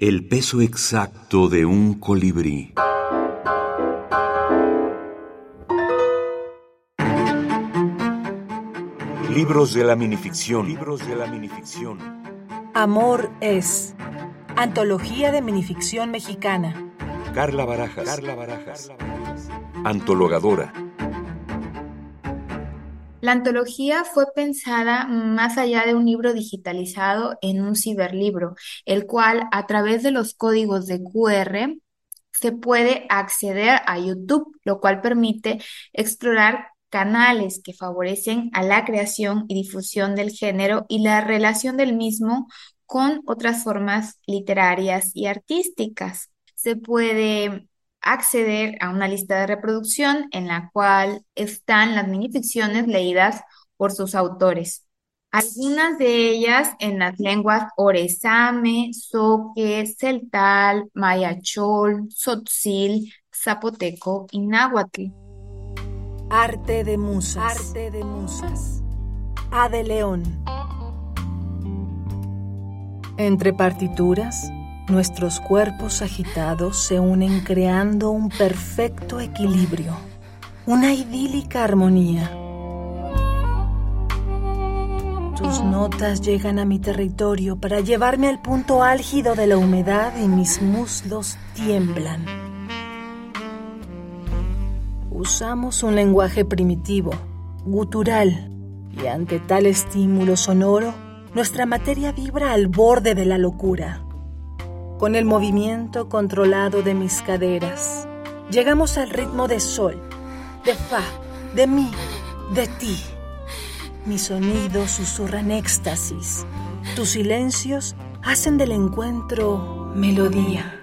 El peso exacto de un colibrí. Libros de la minificción. Libros de la minificción. Amor es. Antología de minificción mexicana. Carla Barajas. Carla Barajas. Antologadora. La antología fue pensada más allá de un libro digitalizado en un ciberlibro, el cual a través de los códigos de QR se puede acceder a YouTube, lo cual permite explorar canales que favorecen a la creación y difusión del género y la relación del mismo con otras formas literarias y artísticas. Se puede acceder a una lista de reproducción en la cual están las minificciones leídas por sus autores. Algunas de ellas en las lenguas Oresame, Soque, Celtal, Mayachol, Sotzil, Zapoteco y Náhuatl. Arte de musas. Arte de musas. A de León. Entre partituras, Nuestros cuerpos agitados se unen creando un perfecto equilibrio, una idílica armonía. Tus notas llegan a mi territorio para llevarme al punto álgido de la humedad y mis muslos tiemblan. Usamos un lenguaje primitivo, gutural, y ante tal estímulo sonoro, nuestra materia vibra al borde de la locura con el movimiento controlado de mis caderas. Llegamos al ritmo de sol, de fa, de mi, de ti. Mis sonidos susurran éxtasis. Tus silencios hacen del encuentro melodía.